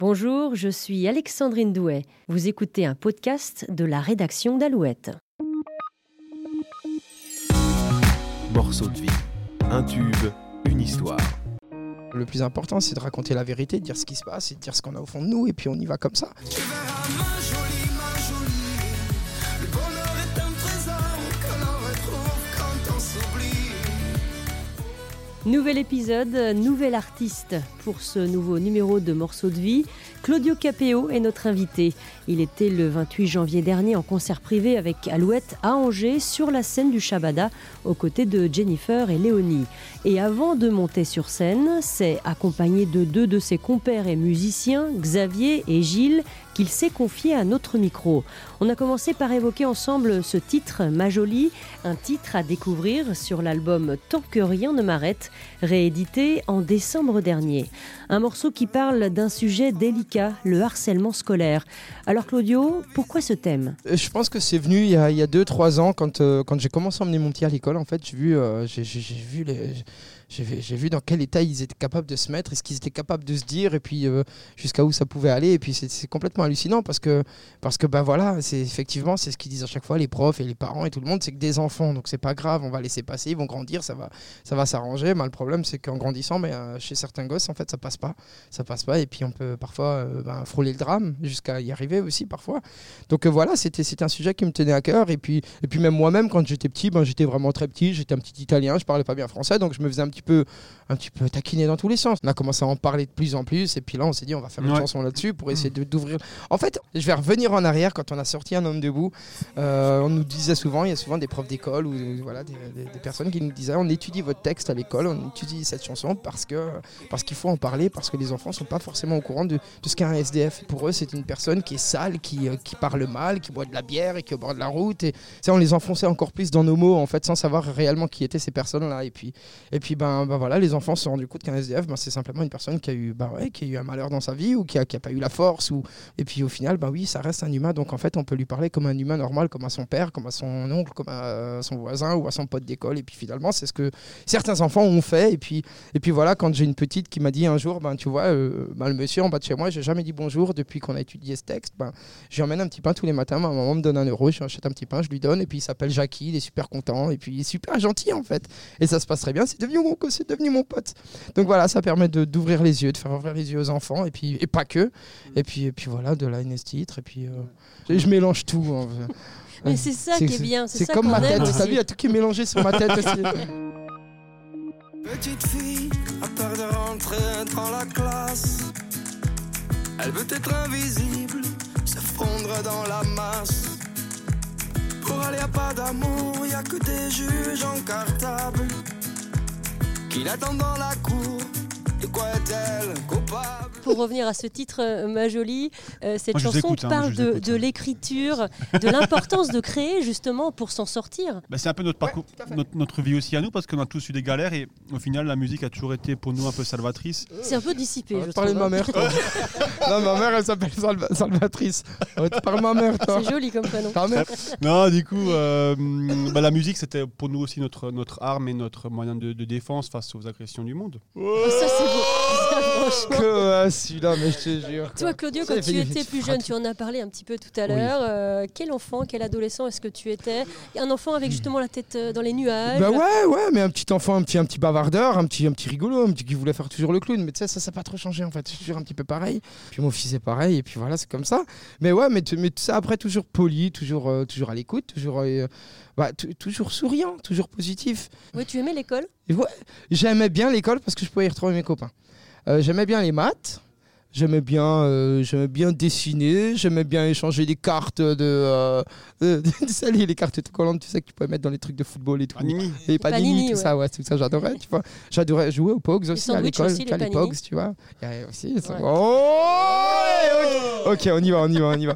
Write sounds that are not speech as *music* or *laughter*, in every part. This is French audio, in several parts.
Bonjour, je suis Alexandrine Douet. Vous écoutez un podcast de la rédaction d'Alouette. Morceau de vie. Un tube, une histoire. Le plus important, c'est de raconter la vérité, de dire ce qui se passe et de dire ce qu'on a au fond de nous, et puis on y va comme ça. Nouvel épisode, nouvel artiste pour ce nouveau numéro de Morceaux de vie. Claudio Capéo est notre invité. Il était le 28 janvier dernier en concert privé avec Alouette à Angers sur la scène du Shabada aux côtés de Jennifer et Léonie. Et avant de monter sur scène, c'est accompagné de deux de ses compères et musiciens, Xavier et Gilles, qu'il s'est confié à notre micro. On a commencé par évoquer ensemble ce titre, Ma Jolie, un titre à découvrir sur l'album Tant que rien ne m'arrête, réédité en décembre dernier. Un morceau qui parle d'un sujet délicat, le harcèlement scolaire. Alors Claudio, pourquoi ce thème? Euh, Je pense que c'est venu il y a 2-3 ans quand, euh, quand j'ai commencé à emmener mon petit à l'école. En fait, j'ai vu, euh, j'ai vu les. J'ai vu- dans quel état ils étaient capables de se mettre et ce qu'ils étaient capables de se dire et puis euh, jusqu'à où ça pouvait aller. Et puis c'est complètement hallucinant parce que parce que ben voilà c'est effectivement c'est ce qu'ils disent à chaque fois les profs et les parents et tout le monde c'est que des enfants. Donc c'est pas grave on va laisser passer ils vont grandir ça va ça va s'arranger. Mais le problème c'est qu'en grandissant mais euh, chez certains gosses en fait ça passe pas ça passe pas. Et puis on peut parfois euh, ben, frôler le drame jusqu'à y arriver aussi parfois. Donc voilà c'était un sujet qui me tenait à cœur. Et puis et puis même moi-même quand j'étais petit ben j'étais vraiment très petit j'étais un petit italien je parlais pas bien français donc je me faisais un petit peu un petit peu taquiner dans tous les sens on a commencé à en parler de plus en plus et puis là on s'est dit on va faire une Ouais. chanson là-dessus pour essayer de- d'ouvrir en fait je vais revenir en arrière quand on a sorti un homme debout euh, on nous disait souvent, il y a souvent des profs d'école ou euh, voilà, des, des- des personnes qui nous disaient on étudie votre texte à l'école, on étudie cette chanson parce que parce qu'il faut en parler, parce que les enfants sont pas forcément au courant de, de ce qu'est un SDF. Pour eux, c'est une personne qui est sale, qui, euh, qui parle mal, qui boit de la bière et qui est au bord de la route. Et ça, on les enfonçait encore plus dans nos mots en fait, sans savoir réellement qui étaient ces personnes-là. Et puis, et puis ben, ben voilà, les enfants se sont rendus compte qu'un SDF, ben, c'est simplement une personne qui a eu, ben ouais, qui a eu un malheur dans sa vie ou qui a, qui a pas eu la force ou et puis au final, bah oui, ça reste un humain. Donc en fait, on peut lui parler comme un humain normal, comme à son père, comme à son oncle, comme à euh, son voisin ou à son pote d'école. Et puis finalement, c'est ce que certains enfants ont fait. Et puis, et puis voilà, quand j'ai une petite qui m'a dit un jour, ben tu vois, euh, ben, le monsieur en bas de chez moi, j'ai jamais dit bonjour depuis qu'on a étudié ce texte. Ben, j'emmène un petit pain tous les matins. Ma maman me donne un euro, je achète un petit pain, je lui donne. Et puis il s'appelle Jackie, il est super content. Et puis il est super gentil en fait. Et ça se passe très bien. C'est devenu mon, c'est devenu mon pote. Donc voilà, ça permet de- d'ouvrir les yeux, de faire ouvrir les yeux aux enfants. Et puis et pas que. Et puis, et puis voilà, de la NS titre. Et puis euh, je, mélange tout. en fait. *laughs* Mais c'est ça qui est bien, c'est C'est ça comme qu'on ma tête. T'as aussi. vu, il y a tout qui est mélangé sur ma tête aussi. *laughs* Petite fille a peur de rentrer dans la classe. Elle veut être invisible, se fondre dans la masse. Pour aller à pas d'amour, y a que des juges en cartable. Qui l'attendent dans la cour, Pour revenir à ce titre, euh, Ma Jolie, euh, cette Moi, chanson écoute, hein, parle de, hein. l'écriture, de l'importance de créer justement pour s'en sortir. Bah, c'est un peu notre parcours, notre, notre vie aussi à nous, parce qu'on a tous eu des galères et au final, la musique a toujours été pour nous un peu salvatrice. C'est un peu dissipé, On va je parler de ma mère, toi. *laughs* non, ma mère, elle s'appelle Salva- Salvatrice. Parler de ma mère, toi. C'est joli comme prénom. *laughs* Non, du coup, euh, bah, la musique, c'était pour nous aussi notre, notre arme et notre moyen de, de défense face aux agressions du monde. Ça, c'est beau. Que euh, celui-là, mais je te jure. Toi, Claudio, quand tu étais plus jeune, tu en as parlé un petit peu tout à l'heure. euh, quel enfant, quel adolescent est-ce que tu étais? Un enfant avec justement la tête euh, dans les nuages. Bah ouais, ouais, mais un petit enfant, un petit, un petit bavardeur, un petit, un petit rigolo, un petit qui voulait faire toujours le clown. Mais tu sais, ça, ça n'a pas trop changé en fait. C'est toujours un petit peu pareil. Puis mon fils est pareil, et puis voilà, c'est comme ça. Mais ouais, mais, mais ça après, toujours poli, toujours, euh, toujours à l'écoute, toujours, euh, bah, toujours souriant, toujours positif. Oui, tu aimais l'école? Ouais, j'aimais bien l'école parce que je pouvais y retrouver mes copains. Euh, j'aimais bien les maths. J'aimais bien, euh, j'aimais bien dessiner, j'aimais bien échanger des cartes de, euh, de- *laughs* tu sais, les, cartes autocollantes, tu sais que tu pouvais mettre dans les trucs de football et tout. Animi. Les panini, panini, tout ouais. ça, ouais, tout ça, j'adorais, tu vois. J'adorais jouer aux Pogs aussi à l'école, les panini. Pogs, tu vois. Il y a aussi, ça- Ouais. Oh, ok, ok, on y va, on y va, on y va.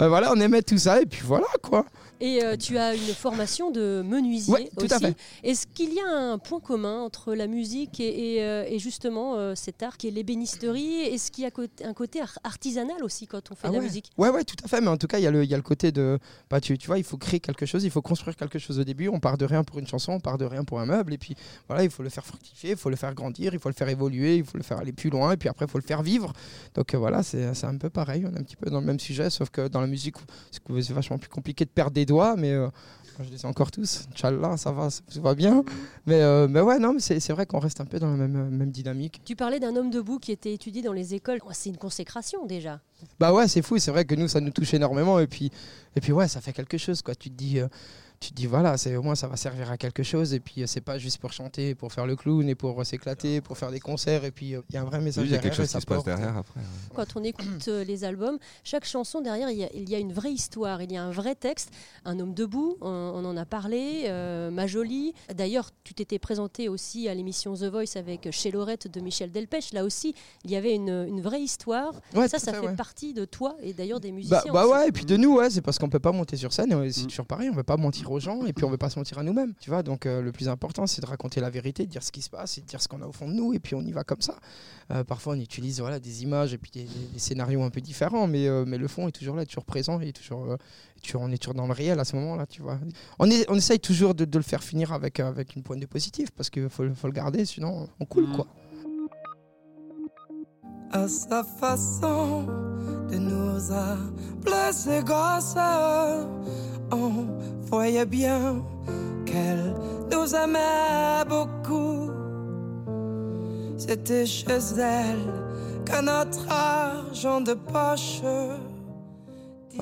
Euh, voilà, on aimait tout ça et puis voilà quoi. Et euh, tu as une formation de menuisier Ouais, tout aussi. à fait. Est-ce qu'il y a un point commun entre la musique et, et, euh, et justement euh, cet art qui est l'ébénisterie? Est-ce qu'il y a un côté ar- artisanal aussi quand on fait Ah de la musique? Ouais, ouais, tout à fait. Mais en tout cas, il y, a le- il y a le côté de. Bah, tu, tu vois, il faut créer quelque chose, il faut construire quelque chose au début. On part de rien pour une chanson, on part de rien pour un meuble. Et puis voilà, il faut le faire fructifier, il faut le faire grandir, il faut le faire évoluer, il faut le faire aller plus loin. Et puis après, il faut le faire vivre. Donc voilà, c'est un peu pareil. On est un petit peu dans le même sujet, sauf que dans la musique, c'est que c'est vachement plus compliqué de perdre des doigts. Mais euh, je les ai encore tous. Inch'Allah, ça va, ça va bien. Mais, euh, mais ouais, non, mais c'est c'est vrai qu'on reste un peu dans la même, même dynamique. Tu parlais d'un homme debout qui était étudié dans les écoles. Oh, C'est une consécration déjà. Bah ouais, c'est fou, c'est vrai que nous, ça nous touche énormément. Et puis, et puis ouais, ça fait quelque chose, quoi. Tu te dis, euh, tu te dis voilà, c'est au moins ça va servir à quelque chose. Et puis, euh, c'est pas juste pour chanter, pour faire le clown et pour euh, s'éclater, pour faire des concerts. Et puis, euh, il y a un vrai message Oui, il y a derrière. quelque chose qui se passe derrière après. ouais. Quand on écoute euh, les albums, chaque chanson derrière, il y, a, il y a une vraie histoire, il y a un vrai texte. Un homme debout, on, on en a parlé, euh, Ma Jolie. D'ailleurs, tu t'étais présenté aussi à l'émission The Voice avec Chez Lorette de Michel Delpech. Là aussi, il y avait une, une vraie histoire. Ouais, ça, ça fait ouais. partie de toi et d'ailleurs des musiciens. Bah, bah aussi. ouais, et puis de nous, ouais, c'est parce qu'on peut pas monter sur scène, et c'est Mm. toujours pareil, on veut pas mentir aux gens, et puis on veut pas se mentir à nous-mêmes, tu vois. Donc euh, le plus important, c'est de raconter la vérité, de dire ce qui se passe, et de dire ce qu'on a au fond de nous, et puis on y va comme ça. Euh, parfois, on utilise voilà des images et puis des, scénarios un peu différents, mais euh, mais le fond est toujours là, toujours présent, et toujours, toujours- on est toujours dans le réel à ce moment-là, tu vois. On, est, on essaye toujours de, de le faire finir avec avec une pointe de positif, parce qu'il faut, le- faut le garder, sinon on coule Mm. quoi. à sa façon de nous appeler ses gosses. Bien qu'elle nous aimait beaucoup. C'était chez elle que notre argent de poche.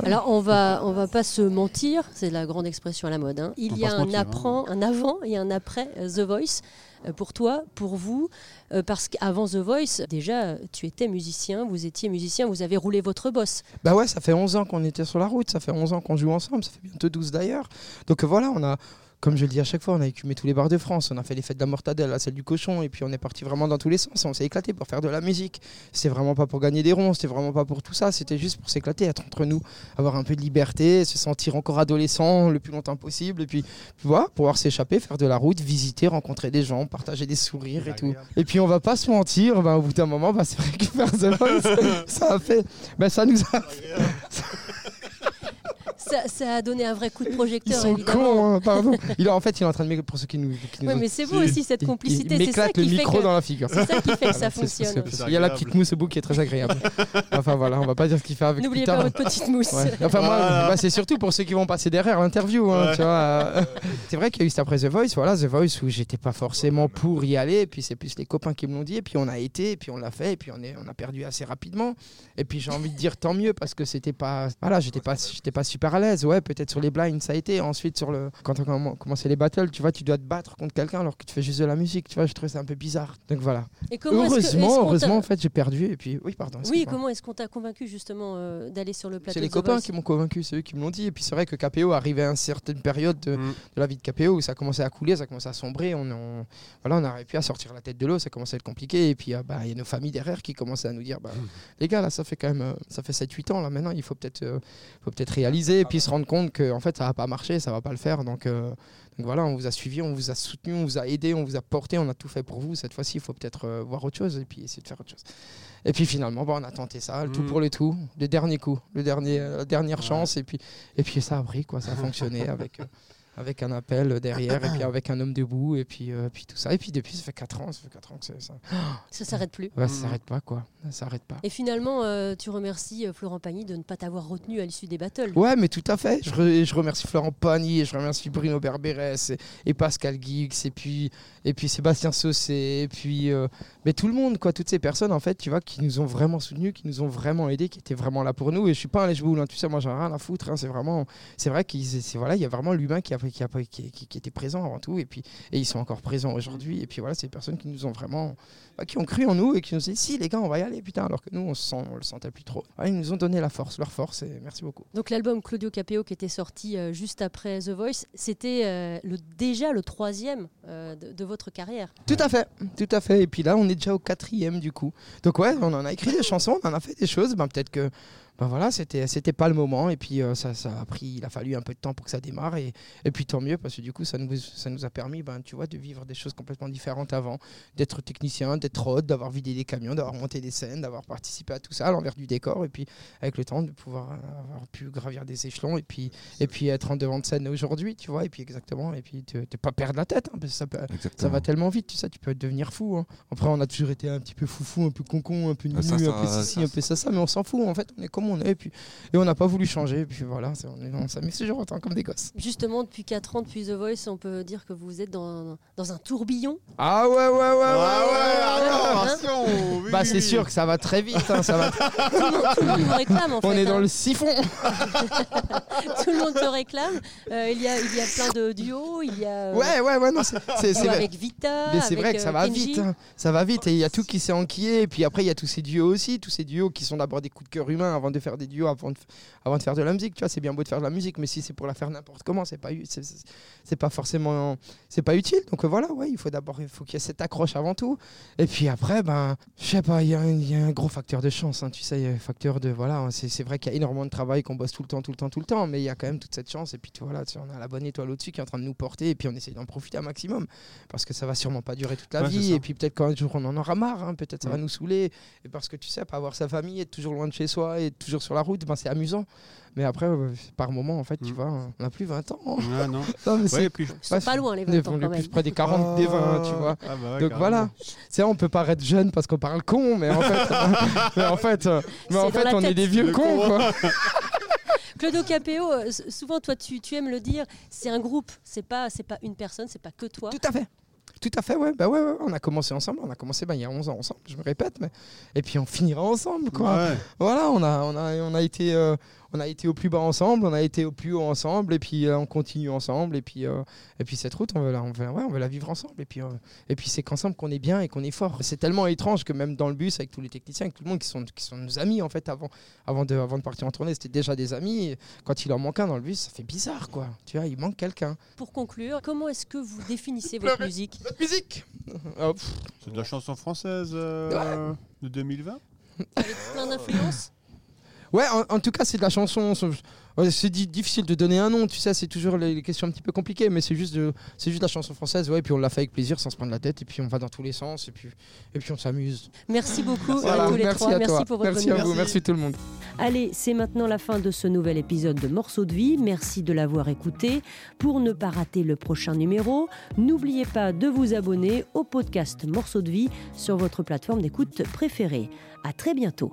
Alors on va on va pas se mentir, c'est la grande expression à la mode. hein. Il On y a un, mentir, hein. apprend- un avant et un après euh, The Voice euh, pour toi, pour vous, euh, parce qu'avant The Voice, déjà tu étais musicien, vous étiez musicien, vous avez roulé votre boss. Bah ouais, ça fait 11 ans qu'on était sur la route, ça fait 11 ans qu'on joue ensemble, ça fait bientôt 12 d'ailleurs. Donc voilà, on a, comme je le dis à chaque fois, on a écumé tous les bars de France, on a fait les fêtes de la mortadelle, la celle du cochon, et puis on est parti vraiment dans tous les sens, on s'est éclaté pour faire de la musique. C'était vraiment pas pour gagner des ronds, c'était vraiment pas pour tout ça, c'était juste pour s'éclater, être entre nous, avoir un peu de liberté, se sentir encore adolescent le plus longtemps possible, et puis, voilà, pouvoir s'échapper, faire de la route, visiter, rencontrer des gens, partager des sourires et tout. Et puis on va pas se mentir, bah, au bout d'un moment, bah, c'est vrai que faire The Voice, ça a fait, bah, ça nous a *laughs* Ça, ça a donné un vrai coup de Ils projecteur, sont évidemment. cons, hein, pardon. Il est, en fait, il est en train de pour ceux qui nous. Qui nous Ouais, mais c'est beau aussi cette il- complicité, Il c'est ça m'éclate le micro que dans la figure. c'est ça qui fait que ça c'est- fonctionne. Il y a la petite mousse au bout qui est très agréable. enfin voilà, on va pas dire ce qu'il fait avec N'oubliez pas votre petite mousse. Ouais. Enfin moi, Voilà. bah, c'est surtout pour ceux qui vont passer derrière l'interview. hein, Ouais. euh. *laughs* c'est vrai qu'il y a eu cet après The Voice, voilà The Voice où j'étais pas forcément pour y aller, et puis c'est plus les copains qui me l'ont dit, et puis on a été, et puis on l'a fait, et puis on est, on a perdu assez rapidement. Et puis j'ai envie de dire tant mieux parce que c'était pas, voilà, j'étais pas, j'étais pas super à l'aise. Ouais, peut-être sur les blinds ça a été. Ensuite sur le, quand on comm- commençait les battles, tu vois, tu dois te battre contre quelqu'un alors que tu fais juste de la musique. Tu vois, je trouvais ça un peu bizarre. Donc voilà. Et comment que- heureusement, qu'on t'a- heureusement en fait j'ai perdu, et puis oui pardon. Oui, comment est-ce qu'on t'a convaincu justement euh, d'aller sur le plateau C'est les copains Voice qui m'ont convaincu, c'est eux qui me l'ont dit. Et puis c'est vrai que KPO arrivait à une certaine période de, Mm. de la vie de KPO où ça commençait à couler, ça commençait à sombrer. On, on- voilà, on n'arrivait plus à sortir la tête de l'eau, ça commençait à être compliqué. Et puis ah, bah, il y a nos familles derrière qui commençaient à nous dire bah, les gars, là, ça fait quand même euh, ça fait 7-8 ans, là maintenant, il faut peut-être euh, faut peut-être réaliser et puis se rendre compte que en fait, ça va pas marcher, ça va pas le faire. Donc, euh, donc voilà, on vous a suivi, on vous a soutenu, on vous a aidé, on vous a porté, on a tout fait pour vous. Cette fois-ci, il faut peut-être euh, voir autre chose et puis essayer de faire autre chose. Et puis finalement, bah, on a tenté ça, le tout Mm. pour le tout, le dernier coup, le dernier, euh, la dernière chance. Et puis, et puis ça a pris, quoi, ça a fonctionné avec, avec un appel derrière, et puis avec un homme debout, et puis, euh, puis tout ça. Et puis depuis, ça fait 4 ans, ça fait 4 ans que c'est ça. *gasps* Ça s'arrête plus. Ouais, Mm. ça s'arrête pas, quoi. Ça s'arrête pas. Et finalement, euh, tu remercies euh, Florent Pagny de ne pas t'avoir retenu à l'issue des battles. Ouais, mais tout à fait. Je, re- je remercie Florent Pagny, et je remercie Bruno Berberes et, et Pascal Guix, et puis, et puis Sébastien Saucé, et puis euh, mais tout le monde, quoi. Toutes ces personnes, en fait, tu vois, qui nous ont vraiment soutenus, qui nous ont vraiment aidés, qui étaient vraiment là pour nous. Et je suis pas un lèche-boule, hein, tu sais, moi, j'en ai rien à foutre. hein, c'est vraiment, c'est vrai qu'il c'est- voilà, il y a vraiment l'humain qui, a, qui, a- qui, qui- qui était présent avant tout, et puis et ils sont encore présents aujourd'hui. Et puis voilà, c'est des personnes qui nous ont vraiment, bah, qui ont cru en nous et qui nous ont dit, si les gars, on va y aller, putain, alors que nous, on, se sent, on le sentait plus trop. Ils nous ont donné la force, leur force, et merci beaucoup. Donc l'album Claudio Capeo qui était sorti euh, juste après The Voice, c'était euh, le, déjà le troisième euh, de, de votre carrière. Tout à fait, tout à fait. Et puis là, on est déjà au quatrième du coup. Donc ouais, on en a écrit des chansons, on en a fait des choses. Ben, peut-être que ben voilà, c'était c'était pas le moment. Et puis euh, ça, ça a pris, il a fallu un peu de temps pour que ça démarre. Et, et puis tant mieux parce que du coup, ça nous, ça nous a permis, ben, tu vois, de vivre des choses complètement différentes avant, d'être technicien, d'être hôte, d'avoir vidé des camions, d'avoir monté des scènes, d'avoir participé à tout ça, à l'envers du décor. Et puis avec le temps, de pouvoir euh, avoir pu gravir des échelons et puis et puis être en devant de scène aujourd'hui, tu vois. Et puis exactement. Et puis te, te pas perdre la tête, hein, parce que ça, peut- ça va tellement vite, tu sais, tu peux devenir fou. hein. Après, on a toujours été un petit peu foufou, un peu concon, un peu Ah, ça, un ça, peu ça, ceci, ça, un peu ça, ça, mais on s'en fout. En fait, on est comme on est, et puis et on n'a pas voulu changer. Et puis voilà, on, est- on s'amuse toujours autant comme des gosses. Justement, depuis 4 ans, depuis The Voice, on peut dire que vous êtes dans, dans un tourbillon. Ah ouais, ouais, ouais, ouais, Ah ouais. ouais, attention oui, Bah oui, c'est oui. sûr que ça va très vite. hein, ça va. Tout le monde, tout le monde vous réclame en On fait. est dans hein. le siphon. *laughs* Tout le monde te réclame. Euh, il, y a, il y a plein de duos. Il y a euh, Ouais, ouais, ouais, non, c'est avec Vita. Mais c'est vrai que ça euh, va Kenji. vite, hein. ça va vite et il y a tout qui s'est enquillé et puis après il y a tous ces duos aussi, tous ces duos qui sont d'abord des coups de cœur humains avant de faire des duos, avant de, avant de faire de la musique, tu vois, c'est bien beau de faire de la musique mais si c'est pour la faire n'importe comment, c'est pas c'est- pas forcément c'est pas utile. Donc euh, voilà, ouais, il faut d'abord il faut qu'il y ait cette accroche avant tout. Et puis après ben je sais pas, il y, a un- il y a un gros facteur de chance, hein, tu sais, il y a un facteur de voilà, c'est c'est vrai qu'il y a énormément de travail qu'on bosse tout le temps tout le temps tout le temps mais il y a quand même toute cette chance. Et puis tu voilà, tu on a la bonne étoile au-dessus qui est en train de nous porter et puis on essaye d'en profiter un maximum parce que ça va sûrement pas durer toute la Ouais, vie. Et puis peut-être qu'un jour on en aura marre hein, peut-être ça va Ouais. nous saouler. Et parce que tu sais pas avoir sa famille être toujours loin de chez soi et toujours sur la route ben, c'est amusant mais après euh, par moment en fait tu Mm. vois on a plus 20 ans Ah, non. *laughs* Non, mais Ouais, Ils sont pas loin les on est 20 ans on est quand plus même. près des 40 des 20 tu vois Ah, bah ouais, donc voilà c'est on peut paraître jeune parce qu'on parle con mais en fait *laughs* mais en fait euh, mais en fait on est des vieux Le cons con. quoi *laughs* Claudio Capéo, euh, souvent toi tu, tu aimes le dire, c'est un groupe, c'est pas c'est pas une personne, c'est pas que toi. Tout à fait. Tout à fait, ouais. Bah ouais, ouais, on a commencé ensemble. On a commencé bah, il y a 11 ans ensemble, je me répète. Mais... Et puis on finira ensemble, quoi. Ouais. Voilà, on a, on a, on a été, euh, on a été au plus bas ensemble, on a été au plus haut ensemble, et puis euh, on continue ensemble, et puis, euh, et puis cette route, on veut la, on veut, ouais, on veut la vivre ensemble, et puis, euh, et puis c'est qu'ensemble qu'on est bien et qu'on est fort. C'est tellement étrange que même dans le bus, avec tous les techniciens, avec tout le monde qui sont, qui sont nos amis en fait avant, avant de, avant de partir en tournée, c'était déjà des amis. Et quand il en manque un dans le bus, ça fait bizarre, quoi. Tu vois, il manque quelqu'un. Pour conclure, comment est-ce que vous définissez *laughs* votre musique Notre musique. *laughs* Oh, C'est de la chanson française euh, de 2020 Avec plein d'influences? Ouais, en, en tout cas, c'est de la chanson. c'est- difficile de donner un nom, tu sais, c'est toujours les, questions un petit peu compliquées, mais c'est juste, de, c'est juste de la chanson française, ouais, et puis on l'a fait avec plaisir, sans se prendre la tête, et puis on va dans tous les sens, et puis, et puis on s'amuse. Merci beaucoup Voilà, à tous les merci trois. à merci toi. pour votre merci à vous, merci tout le monde. Allez, c'est maintenant la fin de ce nouvel épisode de Morceaux de vie. Merci de l'avoir écouté. Pour ne pas rater le prochain numéro, n'oubliez pas de vous abonner au podcast Morceaux de vie sur votre plateforme d'écoute préférée. À très bientôt.